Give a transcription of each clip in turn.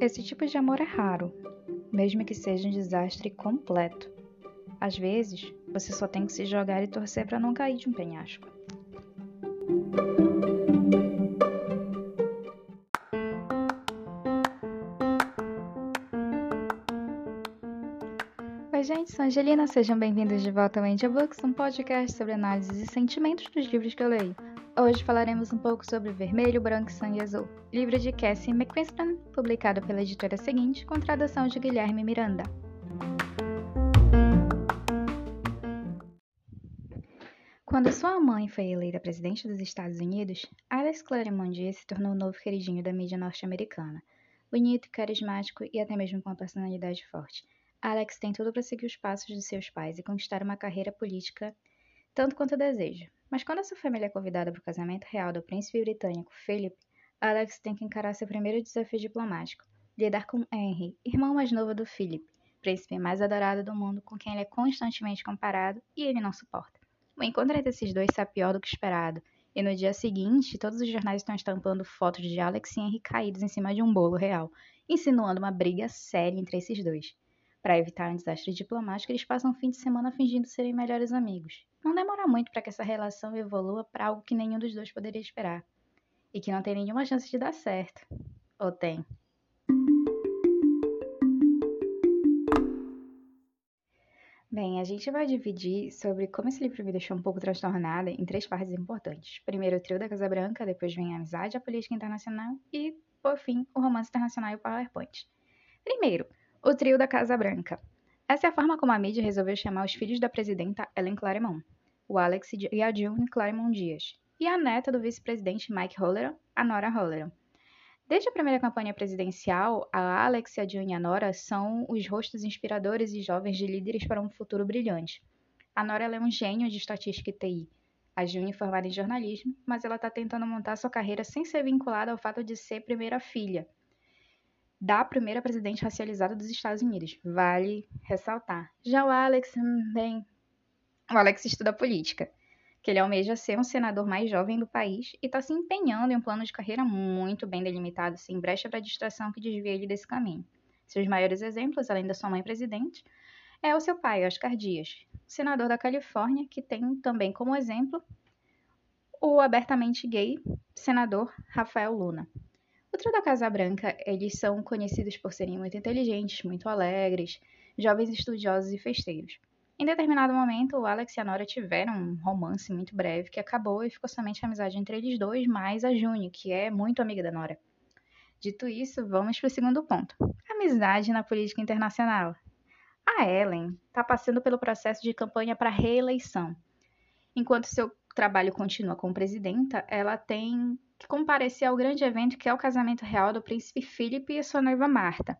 Esse tipo de amor é raro, mesmo que seja um desastre completo. Às vezes, você só tem que se jogar e torcer para não cair de um penhasco. Oi, gente, sou Angelina, sejam bem-vindos de volta ao Angel Books, um podcast sobre análises e sentimentos dos livros que eu leio. Hoje falaremos um pouco sobre Vermelho, Branco, Sangue Azul, livro de Cassie McQuiston, publicado pela editora seguinte, com tradução de Guilherme Miranda. Quando sua mãe foi eleita presidente dos Estados Unidos, Alex Claremont Diaz se tornou o novo queridinho da mídia norte-americana. Bonito, carismático e até mesmo com uma personalidade forte. Alex tem tudo para seguir os passos de seus pais e conquistar uma carreira política tanto quanto deseja. Mas quando sua família é convidada para o casamento real do príncipe britânico Philip, Alex tem que encarar seu primeiro desafio diplomático: lidar com Henry, irmão mais novo do Philip, príncipe mais adorado do mundo com quem ele é constantemente comparado e ele não suporta. O encontro entre esses dois está pior do que esperado, e no dia seguinte, todos os jornais estão estampando fotos de Alex e Henry caídos em cima de um bolo real, insinuando uma briga séria entre esses dois. Para evitar um desastre diplomático, eles passam o fim de semana fingindo serem melhores amigos. Não demora muito para que essa relação evolua para algo que nenhum dos dois poderia esperar. E que não tem nenhuma chance de dar certo. Ou tem? Bem, a gente vai dividir sobre como esse livro me deixou um pouco transtornada em três partes importantes. Primeiro, o trio da Casa Branca, depois vem a amizade, a política internacional e, por fim, o romance internacional e o PowerPoint. Primeiro, o trio da Casa Branca. Essa é a forma como a mídia resolveu chamar os filhos da presidenta Ellen Claremont, o Alex e a June Claremont Dias, e a neta do vice-presidente Mike Holleran, a Nora Holleran. Desde a primeira campanha presidencial, a Alex, a June e a Nora são os rostos inspiradores e jovens de líderes para um futuro brilhante. A Nora é um gênio de estatística e TI. A June é formada em jornalismo, mas ela está tentando montar sua carreira sem ser vinculada ao fato de ser primeira filha da primeira presidente racializada dos Estados Unidos. Vale ressaltar. Já o Alex, hum, bem, o Alex estuda política que ele almeja ser um senador mais jovem do país e está se empenhando em um plano de carreira muito bem delimitado, sem brecha para distração que desvia ele desse caminho. Seus maiores exemplos, além da sua mãe presidente, é o seu pai, Oscar Dias, senador da Califórnia, que tem também como exemplo o abertamente gay senador Rafael Luna. O trio da Casa Branca, eles são conhecidos por serem muito inteligentes, muito alegres, jovens estudiosos e festeiros. Em determinado momento, o Alex e a Nora tiveram um romance muito breve que acabou e ficou somente a amizade entre eles dois, mais a June, que é muito amiga da Nora. Dito isso, vamos para o segundo ponto: amizade na política internacional. A Ellen está passando pelo processo de campanha para reeleição. Enquanto seu trabalho continua como presidenta, ela tem que comparecer ao grande evento que é o casamento real do príncipe Philip e sua noiva Marta.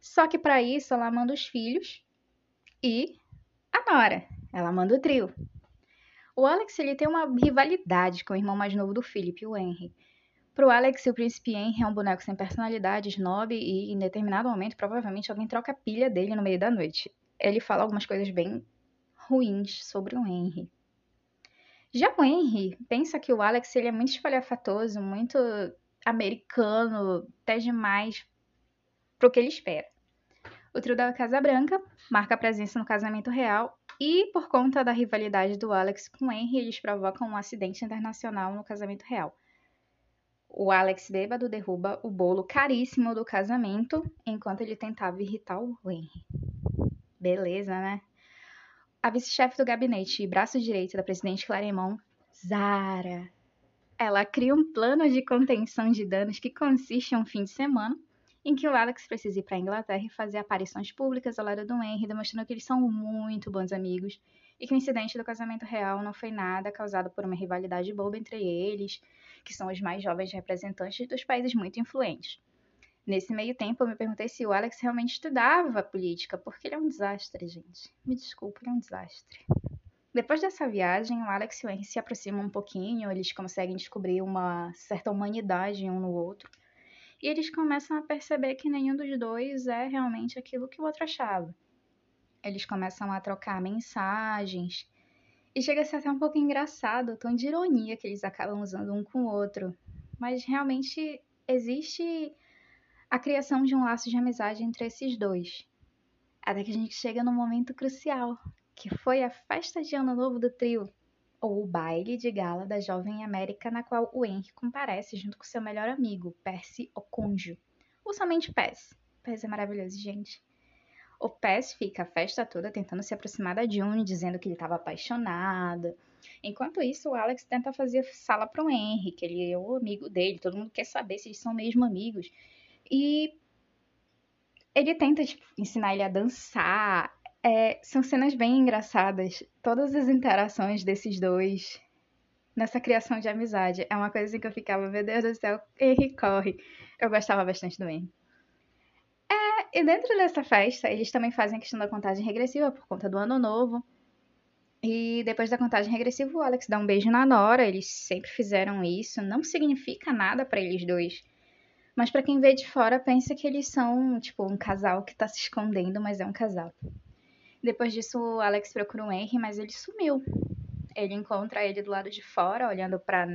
Só que para isso ela manda os filhos e a Nora. Ela manda o trio. O Alex ele tem uma rivalidade com o irmão mais novo do Philip, o Henry. Pro Alex, o príncipe Henry é um boneco sem personalidade, snob e, em determinado momento, provavelmente alguém troca a pilha dele no meio da noite. Ele fala algumas coisas bem ruins sobre o Henry. Já o Henry pensa que o Alex ele é muito espalhafatoso, muito americano, até demais pro que ele espera. O trio da Casa Branca marca a presença no casamento real e, por conta da rivalidade do Alex com Henry, eles provocam um acidente internacional no casamento real. O Alex bêbado derruba o bolo caríssimo do casamento enquanto ele tentava irritar o Henry. Beleza, né? A vice-chefe do gabinete e braço direito da presidente Claremont, Zara. Ela cria um plano de contenção de danos que consiste em um fim de semana em que o Alex precisa ir para a Inglaterra e fazer aparições públicas ao lado do Henry, demonstrando que eles são muito bons amigos e que o incidente do casamento real não foi nada causado por uma rivalidade boba entre eles, que são os mais jovens representantes dos países muito influentes. Nesse meio tempo, eu me perguntei se o Alex realmente estudava política, porque ele é um desastre, gente. Me desculpa, ele é um desastre. Depois dessa viagem, o Alex e o Henry se aproximam um pouquinho, eles conseguem descobrir uma certa humanidade um no outro e eles começam a perceber que nenhum dos dois é realmente aquilo que o outro achava. Eles começam a trocar mensagens. E chega a ser até um pouco engraçado o tom de ironia que eles acabam usando um com o outro. Mas realmente existe a criação de um laço de amizade entre esses dois. Até que a gente chega no momento crucial, que foi a festa de ano novo do trio, ou o baile de gala da Jovem América, na qual o Henry comparece junto com seu melhor amigo, Percy Oconjo. Ou somente Pez. Pez é maravilhoso, gente. O Pez fica a festa toda tentando se aproximar da June, dizendo que ele estava apaixonado. Enquanto isso, o Alex tenta fazer sala para o Henry, que ele é o amigo dele, todo mundo quer saber se eles são mesmo amigos. E ele tenta tipo, ensinar ele a dançar. É, são cenas bem engraçadas. Todas as interações desses dois nessa criação de amizade. É uma coisa assim que eu ficava, meu Deus do céu, Henry corre. Eu gostava bastante do Henry. É, e dentro dessa festa, eles também fazem a questão da contagem regressiva por conta do ano novo. E depois da contagem regressiva, o Alex dá um beijo na Nora. Eles sempre fizeram isso. Não significa nada para eles dois. Mas para quem vê de fora, pensa que eles são, tipo, um casal que tá se escondendo, mas é um casal. Depois disso, o Alex procura o Henry, mas ele sumiu. Ele encontra ele do lado de fora, olhando para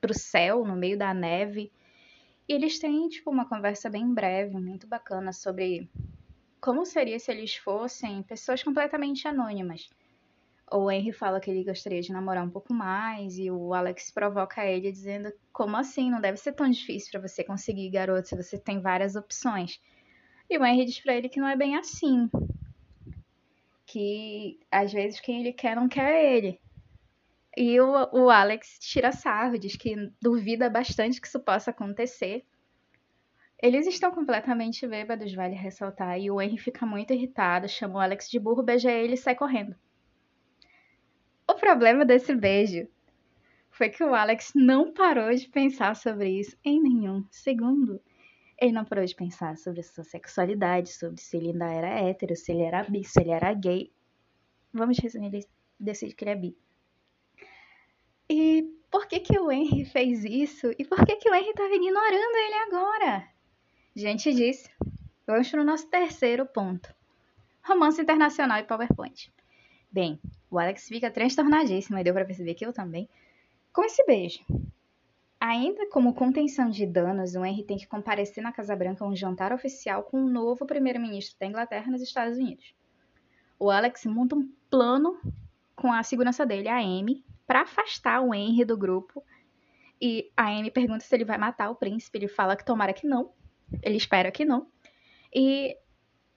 pro céu, no meio da neve. E eles têm, tipo, uma conversa bem breve, muito bacana sobre como seria se eles fossem pessoas completamente anônimas o Henry fala que ele gostaria de namorar um pouco mais e o Alex provoca ele dizendo como assim? Não deve ser tão difícil para você conseguir garoto se você tem várias opções. E o Henry diz para ele que não é bem assim que às vezes quem ele quer não quer ele. E o, o Alex tira sarro diz que duvida bastante que isso possa acontecer. Eles estão completamente bêbados, vale ressaltar, e o Henry fica muito irritado, chama o Alex de burro, beija ele e sai correndo. Problema desse beijo foi que o Alex não parou de pensar sobre isso em nenhum segundo. Ele não parou de pensar sobre sua sexualidade, sobre se ele ainda era hétero, se ele era bi, se ele era gay. Vamos resumir, ele decide que ele é bi. E por que que o Henry fez isso? E por que que o Henry estava ignorando ele agora? Diante disso, vamos para o nosso terceiro ponto. Romance internacional e PowerPoint. Bem, o Alex fica transtornadíssimo, e deu para perceber que eu também, com esse beijo. Ainda como contenção de danos, o Henry tem que comparecer na Casa Branca a um jantar oficial com o novo primeiro-ministro da Inglaterra nos Estados Unidos. O Alex monta um plano com a segurança dele, a Amy, para afastar o Henry do grupo. E a Amy pergunta se ele vai matar o príncipe. Ele fala que tomara que não. Ele espera que não. E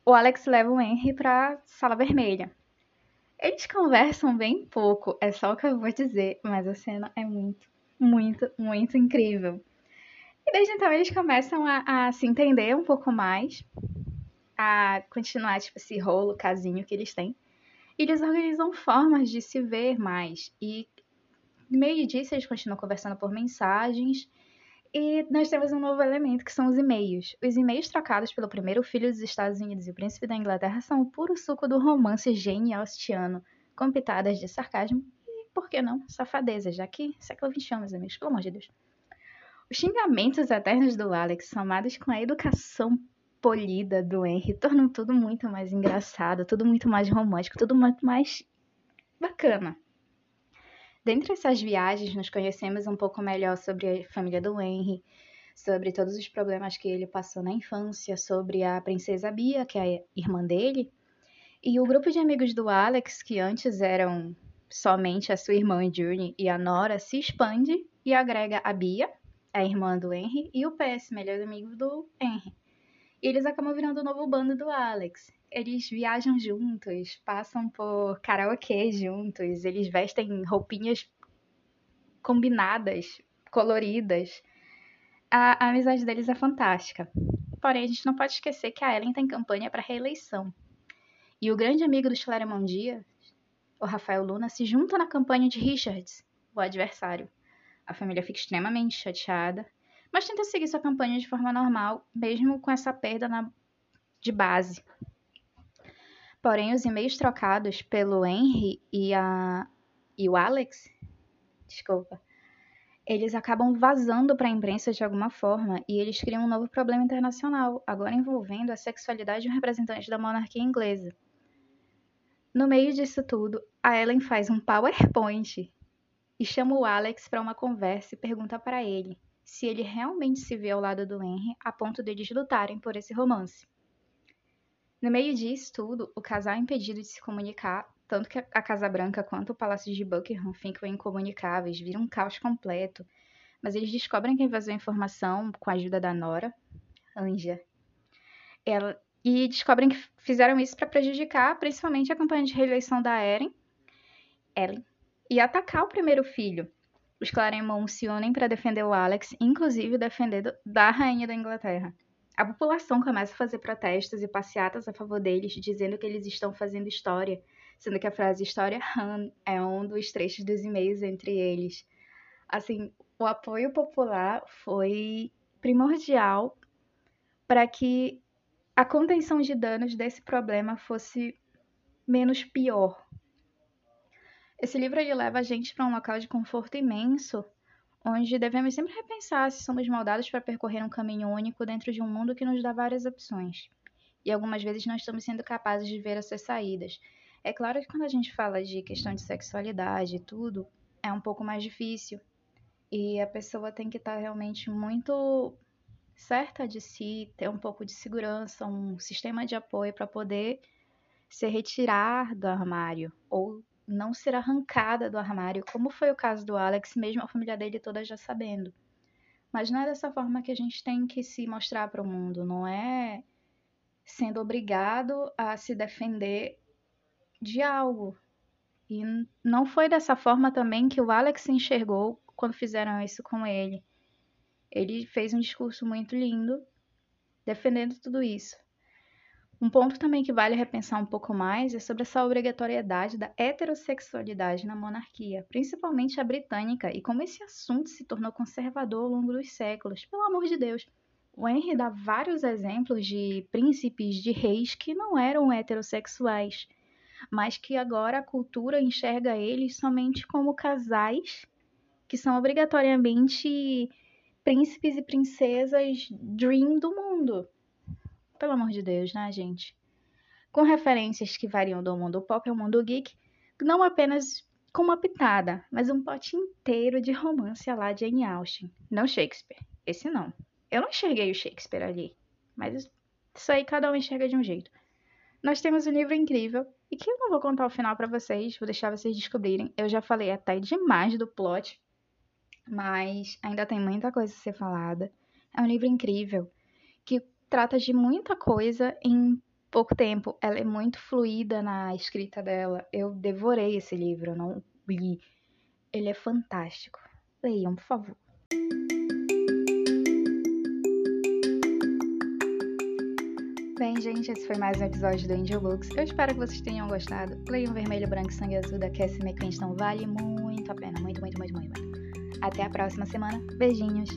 o Alex leva o Henry para sala vermelha. Eles conversam bem pouco, é só o que eu vou dizer, mas a cena é muito, muito, muito incrível. E desde então eles começam a, a se entender um pouco mais, a continuar, tipo, esse rolo, casinho que eles têm. E eles organizam formas de se ver mais. E no meio disso, eles continuam conversando por mensagens e nós temos um novo elemento, que são os e-mails. Os e-mails trocados pelo primeiro filho dos Estados Unidos e o príncipe da Inglaterra são o puro suco do romance Jane Austiano, com pitadas de sarcasmo e, por que não, safadeza, já que século XXI, meus amigos, pelo amor de Deus. Os xingamentos eternos do Alex, somados com a educação polida do Henry, tornam tudo muito mais engraçado, tudo muito mais romântico, tudo muito mais bacana. Dentre essas viagens, nos conhecemos um pouco melhor sobre a família do Henry, sobre todos os problemas que ele passou na infância, sobre a princesa Bia, que é a irmã dele, e o grupo de amigos do Alex, que antes eram somente a sua irmã June e a Nora, se expande e agrega a Bia, a irmã do Henry, e o PS, melhor amigo do Henry. E eles acabam virando o novo bando do Alex eles viajam juntos, passam por karaokê juntos, eles vestem roupinhas combinadas, coloridas. A, a amizade deles é fantástica. Porém, a gente não pode esquecer que a Ellen tem campanha para reeleição. E o grande amigo do Chilaremon Dia, o Rafael Luna, se junta na campanha de Richards, o adversário. A família fica extremamente chateada, mas tenta seguir sua campanha de forma normal, mesmo com essa perda na, de base. Porém, os e-mails trocados pelo Henry e, a, e o Alex, desculpa, eles acabam vazando para a imprensa de alguma forma e eles criam um novo problema internacional, agora envolvendo a sexualidade de um representante da monarquia inglesa. No meio disso tudo, a Ellen faz um PowerPoint e chama o Alex para uma conversa e pergunta para ele se ele realmente se vê ao lado do Henry a ponto deles lutarem por esse romance. No meio disso tudo, o casal é impedido de se comunicar, tanto que a Casa Branca quanto o Palácio de Buckingham ficam incomunicáveis, viram um caos completo. Mas eles descobrem quem vazou a informação com a ajuda da Nora, Anja. Ela, e descobrem que fizeram isso para prejudicar principalmente a campanha de reeleição da Eren, Ellen, e atacar o primeiro filho. Os Claremont se unem para defender o Alex, inclusive defender da rainha da Inglaterra. A população começa a fazer protestos e passeatas a favor deles, dizendo que eles estão fazendo história, sendo que a frase história Han é um dos trechos dos e-mails entre eles. Assim, o apoio popular foi primordial para que a contenção de danos desse problema fosse menos pior. Esse livro ele leva a gente para um local de conforto imenso onde devemos sempre repensar se somos moldados para percorrer um caminho único dentro de um mundo que nos dá várias opções. E algumas vezes não estamos sendo capazes de ver essas saídas. É claro que quando a gente fala de questão de sexualidade e tudo, é um pouco mais difícil. E a pessoa tem que estar tá realmente muito certa de si, ter um pouco de segurança, um sistema de apoio para poder se retirar do armário ou não ser arrancada do armário, como foi o caso do Alex, mesmo a família dele toda já sabendo. Mas não é dessa forma que a gente tem que se mostrar para o mundo, não é sendo obrigado a se defender de algo. E não foi dessa forma também que o Alex se enxergou quando fizeram isso com ele. Ele fez um discurso muito lindo defendendo tudo isso. Um ponto também que vale repensar um pouco mais é sobre essa obrigatoriedade da heterossexualidade na monarquia, principalmente a britânica, e como esse assunto se tornou conservador ao longo dos séculos. Pelo amor de Deus! O Henry dá vários exemplos de príncipes, de reis que não eram heterossexuais, mas que agora a cultura enxerga eles somente como casais que são obrigatoriamente príncipes e princesas dream do mundo. Pelo amor de Deus, né, gente? Com referências que variam do mundo pop ao mundo geek, não apenas com uma pitada, mas um pote inteiro de romance lá Jane Austen. Não Shakespeare. Esse não. Eu não enxerguei o Shakespeare ali. Mas isso aí cada um enxerga de um jeito. Nós temos um livro incrível e que eu não vou contar o final para vocês, vou deixar vocês descobrirem. Eu já falei até demais do plot, mas ainda tem muita coisa a ser falada. É um livro incrível trata de muita coisa em pouco tempo. Ela é muito fluida na escrita dela. Eu devorei esse livro, eu não li. Ele é fantástico. Leiam, por favor. Bem, gente, esse foi mais um episódio do Angel Books. Eu espero que vocês tenham gostado. Leiam Vermelho, Branco, Sangue Azul da Cassie McClinston. Vale muito a pena. Muito, muito, muito, muito. Até a próxima semana. Beijinhos.